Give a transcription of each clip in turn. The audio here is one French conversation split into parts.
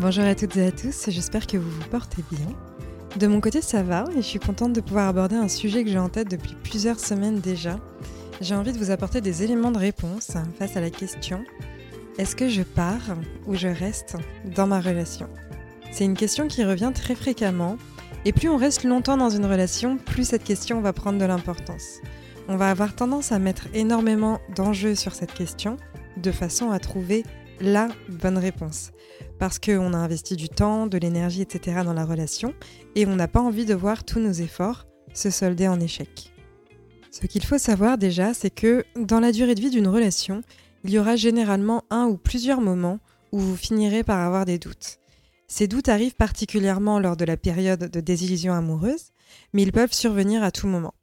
Bonjour à toutes et à tous, j'espère que vous vous portez bien. De mon côté, ça va et je suis contente de pouvoir aborder un sujet que j'ai en tête depuis plusieurs semaines déjà. J'ai envie de vous apporter des éléments de réponse face à la question est-ce que je pars ou je reste dans ma relation? C'est une question qui revient très fréquemment et plus on reste longtemps dans une relation, plus cette question va prendre de l'importance. On va avoir tendance à mettre énormément d'enjeux sur cette question de façon à trouver la bonne réponse parce qu'on a investi du temps, de l'énergie, etc. dans la relation, et on n'a pas envie de voir tous nos efforts se solder en échec. Ce qu'il faut savoir déjà, c'est que dans la durée de vie d'une relation, il y aura généralement un ou plusieurs moments où vous finirez par avoir des doutes. Ces doutes arrivent particulièrement lors de la période de désillusion amoureuse, mais ils peuvent survenir à tout moment.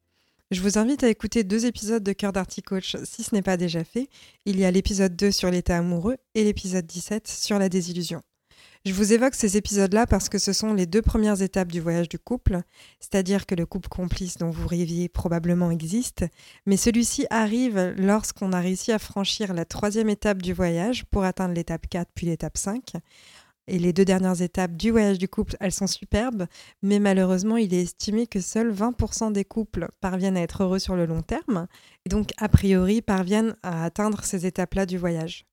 Je vous invite à écouter deux épisodes de Cœur d'Arty Coach si ce n'est pas déjà fait. Il y a l'épisode 2 sur l'état amoureux et l'épisode 17 sur la désillusion. Je vous évoque ces épisodes-là parce que ce sont les deux premières étapes du voyage du couple, c'est-à-dire que le couple complice dont vous rêviez probablement existe, mais celui-ci arrive lorsqu'on a réussi à franchir la troisième étape du voyage pour atteindre l'étape 4 puis l'étape 5. Et les deux dernières étapes du voyage du couple, elles sont superbes, mais malheureusement, il est estimé que seuls 20% des couples parviennent à être heureux sur le long terme, et donc a priori parviennent à atteindre ces étapes-là du voyage.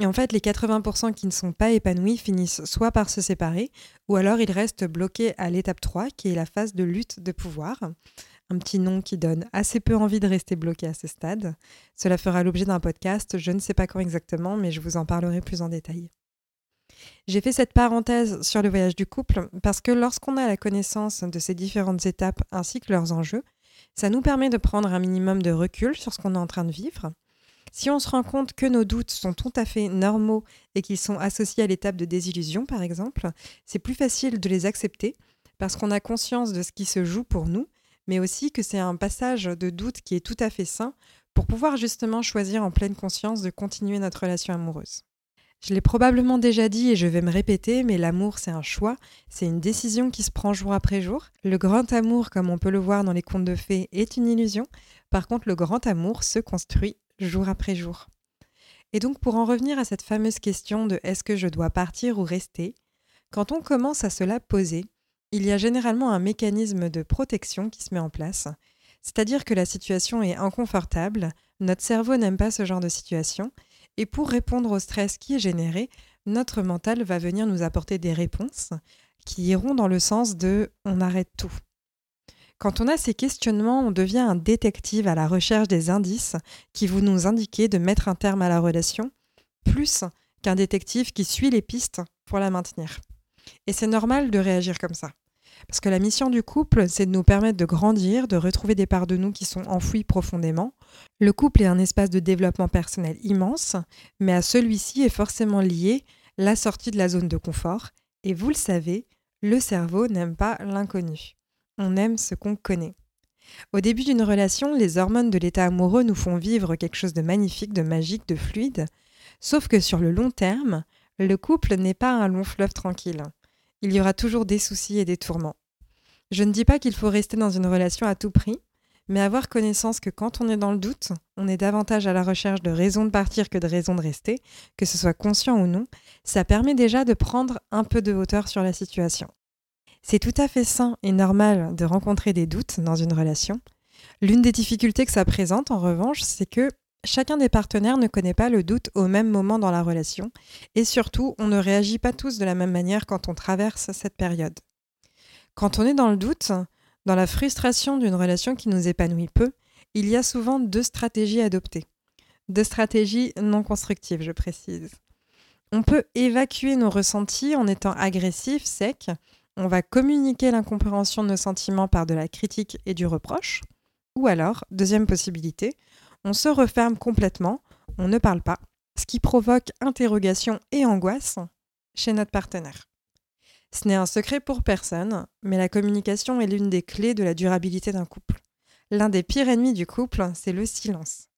Et en fait, les 80% qui ne sont pas épanouis finissent soit par se séparer, ou alors ils restent bloqués à l'étape 3, qui est la phase de lutte de pouvoir. Un petit nom qui donne assez peu envie de rester bloqué à ce stade. Cela fera l'objet d'un podcast, je ne sais pas quand exactement, mais je vous en parlerai plus en détail. J'ai fait cette parenthèse sur le voyage du couple parce que lorsqu'on a la connaissance de ces différentes étapes ainsi que leurs enjeux, ça nous permet de prendre un minimum de recul sur ce qu'on est en train de vivre. Si on se rend compte que nos doutes sont tout à fait normaux et qu'ils sont associés à l'étape de désillusion, par exemple, c'est plus facile de les accepter parce qu'on a conscience de ce qui se joue pour nous, mais aussi que c'est un passage de doute qui est tout à fait sain pour pouvoir justement choisir en pleine conscience de continuer notre relation amoureuse. Je l'ai probablement déjà dit et je vais me répéter, mais l'amour c'est un choix, c'est une décision qui se prend jour après jour. Le grand amour, comme on peut le voir dans les contes de fées, est une illusion. Par contre, le grand amour se construit jour après jour. Et donc pour en revenir à cette fameuse question de est-ce que je dois partir ou rester, quand on commence à se la poser, il y a généralement un mécanisme de protection qui se met en place. C'est-à-dire que la situation est inconfortable, notre cerveau n'aime pas ce genre de situation, et pour répondre au stress qui est généré, notre mental va venir nous apporter des réponses qui iront dans le sens de on arrête tout. Quand on a ces questionnements, on devient un détective à la recherche des indices qui vont nous indiquer de mettre un terme à la relation, plus qu'un détective qui suit les pistes pour la maintenir. Et c'est normal de réagir comme ça. Parce que la mission du couple, c'est de nous permettre de grandir, de retrouver des parts de nous qui sont enfouies profondément. Le couple est un espace de développement personnel immense, mais à celui-ci est forcément lié la sortie de la zone de confort. Et vous le savez, le cerveau n'aime pas l'inconnu. On aime ce qu'on connaît. Au début d'une relation, les hormones de l'état amoureux nous font vivre quelque chose de magnifique, de magique, de fluide. Sauf que sur le long terme, le couple n'est pas un long fleuve tranquille il y aura toujours des soucis et des tourments. Je ne dis pas qu'il faut rester dans une relation à tout prix, mais avoir connaissance que quand on est dans le doute, on est davantage à la recherche de raisons de partir que de raisons de rester, que ce soit conscient ou non, ça permet déjà de prendre un peu de hauteur sur la situation. C'est tout à fait sain et normal de rencontrer des doutes dans une relation. L'une des difficultés que ça présente, en revanche, c'est que Chacun des partenaires ne connaît pas le doute au même moment dans la relation, et surtout, on ne réagit pas tous de la même manière quand on traverse cette période. Quand on est dans le doute, dans la frustration d'une relation qui nous épanouit peu, il y a souvent deux stratégies à adopter. Deux stratégies non constructives, je précise. On peut évacuer nos ressentis en étant agressif, sec. On va communiquer l'incompréhension de nos sentiments par de la critique et du reproche. Ou alors, deuxième possibilité, on se referme complètement, on ne parle pas, ce qui provoque interrogation et angoisse, chez notre partenaire. Ce n'est un secret pour personne, mais la communication est l'une des clés de la durabilité d'un couple. L'un des pires ennemis du couple, c'est le silence.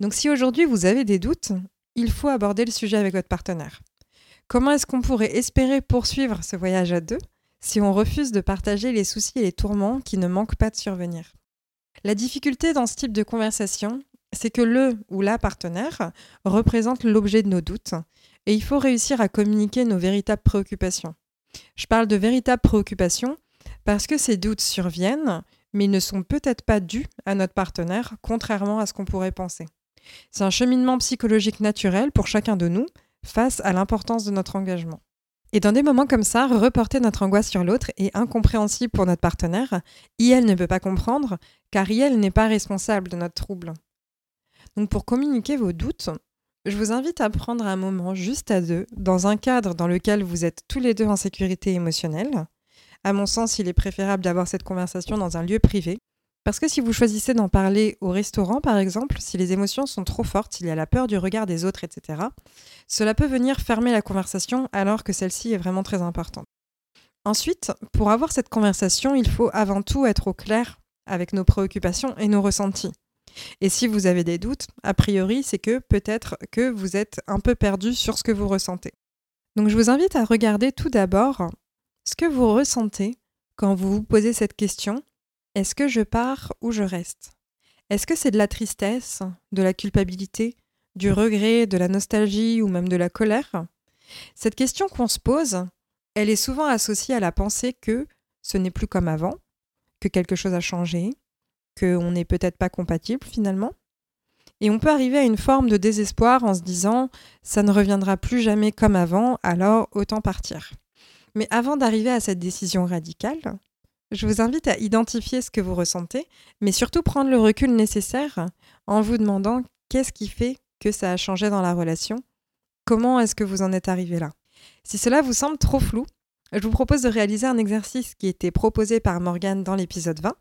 Donc si aujourd'hui vous avez des doutes, il faut aborder le sujet avec votre partenaire. Comment est-ce qu'on pourrait espérer poursuivre ce voyage à deux si on refuse de partager les soucis et les tourments qui ne manquent pas de survenir? La difficulté dans ce type de conversation, c'est que le ou la partenaire représente l'objet de nos doutes et il faut réussir à communiquer nos véritables préoccupations. Je parle de véritables préoccupations parce que ces doutes surviennent, mais ils ne sont peut-être pas dus à notre partenaire, contrairement à ce qu'on pourrait penser. C'est un cheminement psychologique naturel pour chacun de nous face à l'importance de notre engagement. Et dans des moments comme ça, reporter notre angoisse sur l'autre est incompréhensible pour notre partenaire. IL ne peut pas comprendre, car IL n'est pas responsable de notre trouble. Donc pour communiquer vos doutes, je vous invite à prendre un moment juste à deux, dans un cadre dans lequel vous êtes tous les deux en sécurité émotionnelle. À mon sens, il est préférable d'avoir cette conversation dans un lieu privé. Parce que si vous choisissez d'en parler au restaurant, par exemple, si les émotions sont trop fortes, il y a la peur du regard des autres, etc., cela peut venir fermer la conversation alors que celle-ci est vraiment très importante. Ensuite, pour avoir cette conversation, il faut avant tout être au clair avec nos préoccupations et nos ressentis. Et si vous avez des doutes, a priori, c'est que peut-être que vous êtes un peu perdu sur ce que vous ressentez. Donc je vous invite à regarder tout d'abord ce que vous ressentez quand vous vous posez cette question. Est-ce que je pars ou je reste? Est-ce que c'est de la tristesse, de la culpabilité, du regret, de la nostalgie ou même de la colère? Cette question qu'on se pose, elle est souvent associée à la pensée que ce n'est plus comme avant, que quelque chose a changé, qu'on n'est peut-être pas compatible finalement. Et on peut arriver à une forme de désespoir en se disant ça ne reviendra plus jamais comme avant, alors autant partir. Mais avant d'arriver à cette décision radicale, je vous invite à identifier ce que vous ressentez, mais surtout prendre le recul nécessaire en vous demandant qu'est-ce qui fait que ça a changé dans la relation, comment est-ce que vous en êtes arrivé là. Si cela vous semble trop flou, je vous propose de réaliser un exercice qui était proposé par Morgane dans l'épisode 20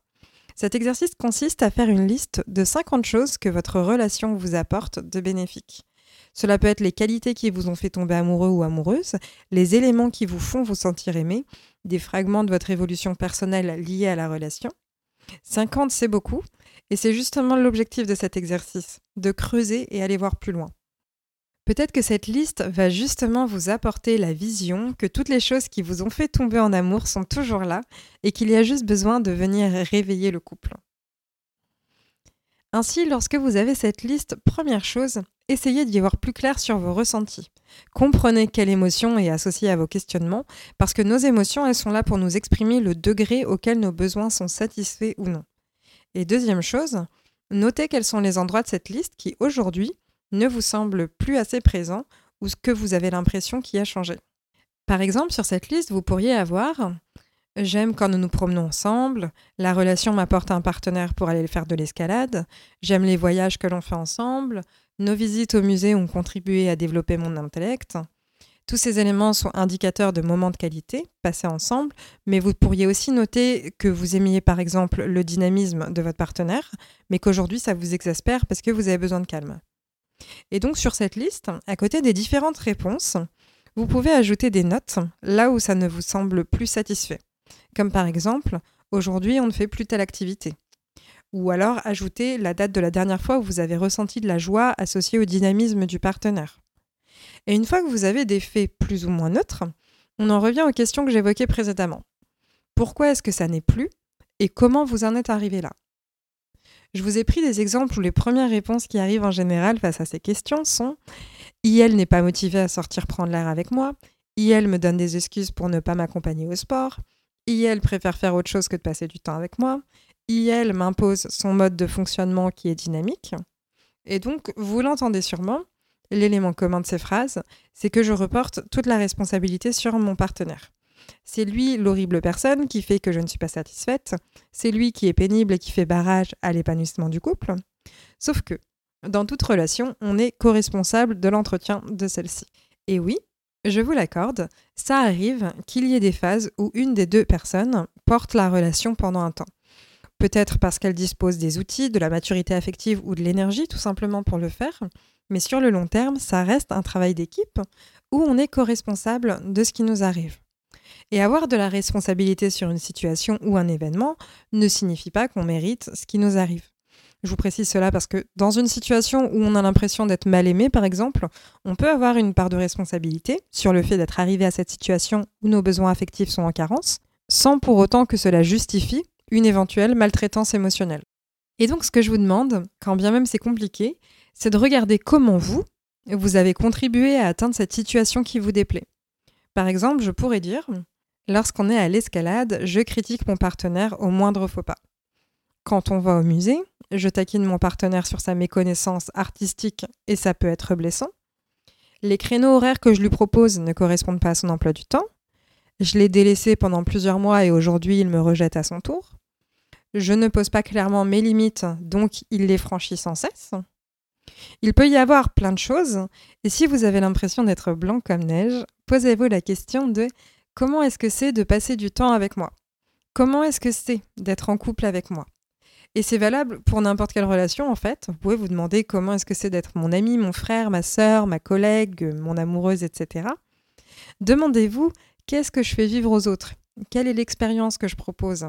cet exercice consiste à faire une liste de 50 choses que votre relation vous apporte de bénéfiques. Cela peut être les qualités qui vous ont fait tomber amoureux ou amoureuse, les éléments qui vous font vous sentir aimé, des fragments de votre évolution personnelle liés à la relation. 50, c'est beaucoup, et c'est justement l'objectif de cet exercice, de creuser et aller voir plus loin. Peut-être que cette liste va justement vous apporter la vision que toutes les choses qui vous ont fait tomber en amour sont toujours là et qu'il y a juste besoin de venir réveiller le couple. Ainsi, lorsque vous avez cette liste, première chose, essayez d'y voir plus clair sur vos ressentis. Comprenez quelle émotion est associée à vos questionnements, parce que nos émotions, elles sont là pour nous exprimer le degré auquel nos besoins sont satisfaits ou non. Et deuxième chose, notez quels sont les endroits de cette liste qui, aujourd'hui, ne vous semble plus assez présent ou ce que vous avez l'impression qui a changé. Par exemple, sur cette liste, vous pourriez avoir J'aime quand nous nous promenons ensemble, la relation m'apporte un partenaire pour aller faire de l'escalade, j'aime les voyages que l'on fait ensemble, nos visites au musée ont contribué à développer mon intellect. Tous ces éléments sont indicateurs de moments de qualité passés ensemble, mais vous pourriez aussi noter que vous aimiez par exemple le dynamisme de votre partenaire, mais qu'aujourd'hui ça vous exaspère parce que vous avez besoin de calme. Et donc sur cette liste, à côté des différentes réponses, vous pouvez ajouter des notes là où ça ne vous semble plus satisfait. Comme par exemple, aujourd'hui on ne fait plus telle activité. Ou alors ajouter la date de la dernière fois où vous avez ressenti de la joie associée au dynamisme du partenaire. Et une fois que vous avez des faits plus ou moins neutres, on en revient aux questions que j'évoquais précédemment. Pourquoi est-ce que ça n'est plus et comment vous en êtes arrivé là? Je vous ai pris des exemples où les premières réponses qui arrivent en général face à ces questions sont IL n'est pas motivé à sortir prendre l'air avec moi, IL me donne des excuses pour ne pas m'accompagner au sport, IL préfère faire autre chose que de passer du temps avec moi, IL m'impose son mode de fonctionnement qui est dynamique. Et donc, vous l'entendez sûrement, l'élément commun de ces phrases, c'est que je reporte toute la responsabilité sur mon partenaire. C'est lui l'horrible personne qui fait que je ne suis pas satisfaite. C'est lui qui est pénible et qui fait barrage à l'épanouissement du couple. Sauf que, dans toute relation, on est co-responsable de l'entretien de celle-ci. Et oui, je vous l'accorde, ça arrive qu'il y ait des phases où une des deux personnes porte la relation pendant un temps. Peut-être parce qu'elle dispose des outils, de la maturité affective ou de l'énergie tout simplement pour le faire, mais sur le long terme, ça reste un travail d'équipe où on est co-responsable de ce qui nous arrive. Et avoir de la responsabilité sur une situation ou un événement ne signifie pas qu'on mérite ce qui nous arrive. Je vous précise cela parce que dans une situation où on a l'impression d'être mal aimé, par exemple, on peut avoir une part de responsabilité sur le fait d'être arrivé à cette situation où nos besoins affectifs sont en carence, sans pour autant que cela justifie une éventuelle maltraitance émotionnelle. Et donc ce que je vous demande, quand bien même c'est compliqué, c'est de regarder comment vous, vous avez contribué à atteindre cette situation qui vous déplaît. Par exemple, je pourrais dire, lorsqu'on est à l'escalade, je critique mon partenaire au moindre faux pas. Quand on va au musée, je taquine mon partenaire sur sa méconnaissance artistique et ça peut être blessant. Les créneaux horaires que je lui propose ne correspondent pas à son emploi du temps. Je l'ai délaissé pendant plusieurs mois et aujourd'hui il me rejette à son tour. Je ne pose pas clairement mes limites, donc il les franchit sans cesse. Il peut y avoir plein de choses, et si vous avez l'impression d'être blanc comme neige, posez-vous la question de comment est-ce que c'est de passer du temps avec moi? Comment est-ce que c'est d'être en couple avec moi? Et c'est valable pour n'importe quelle relation, en fait. Vous pouvez vous demander comment est-ce que c'est d'être mon ami, mon frère, ma sœur, ma collègue, mon amoureuse, etc. Demandez-vous qu'est-ce que je fais vivre aux autres? Quelle est l'expérience que je propose?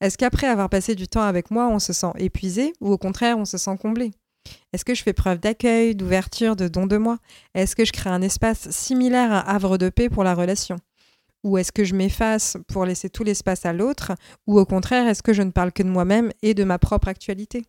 Est-ce qu'après avoir passé du temps avec moi, on se sent épuisé ou au contraire, on se sent comblé? Est-ce que je fais preuve d'accueil, d'ouverture, de don de moi? Est-ce que je crée un espace similaire à havre de paix pour la relation? Ou est-ce que je m'efface pour laisser tout l'espace à l'autre? Ou au contraire, est-ce que je ne parle que de moi-même et de ma propre actualité?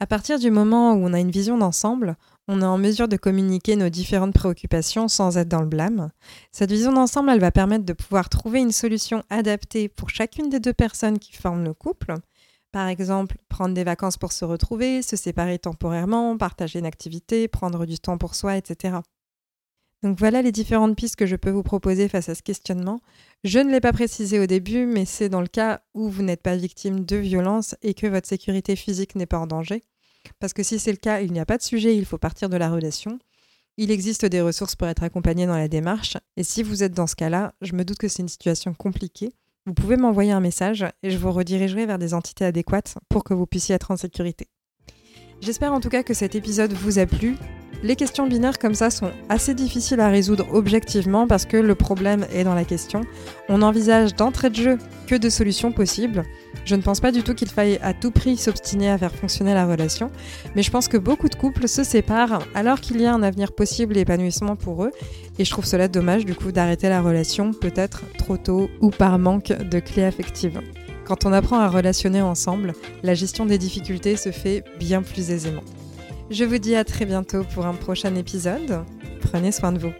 À partir du moment où on a une vision d'ensemble, on est en mesure de communiquer nos différentes préoccupations sans être dans le blâme. Cette vision d'ensemble, elle va permettre de pouvoir trouver une solution adaptée pour chacune des deux personnes qui forment le couple. Par exemple, prendre des vacances pour se retrouver, se séparer temporairement, partager une activité, prendre du temps pour soi, etc. Donc voilà les différentes pistes que je peux vous proposer face à ce questionnement. Je ne l'ai pas précisé au début, mais c'est dans le cas où vous n'êtes pas victime de violence et que votre sécurité physique n'est pas en danger. Parce que si c'est le cas, il n'y a pas de sujet, il faut partir de la relation. Il existe des ressources pour être accompagné dans la démarche. Et si vous êtes dans ce cas-là, je me doute que c'est une situation compliquée. Vous pouvez m'envoyer un message et je vous redirigerai vers des entités adéquates pour que vous puissiez être en sécurité. J'espère en tout cas que cet épisode vous a plu. Les questions binaires comme ça sont assez difficiles à résoudre objectivement parce que le problème est dans la question. On envisage d'entrée de jeu que de solutions possibles. Je ne pense pas du tout qu'il faille à tout prix s'obstiner à faire fonctionner la relation, mais je pense que beaucoup de couples se séparent alors qu'il y a un avenir possible et épanouissement pour eux, et je trouve cela dommage du coup d'arrêter la relation peut-être trop tôt ou par manque de clés affectives. Quand on apprend à relationner ensemble, la gestion des difficultés se fait bien plus aisément. Je vous dis à très bientôt pour un prochain épisode. Prenez soin de vous.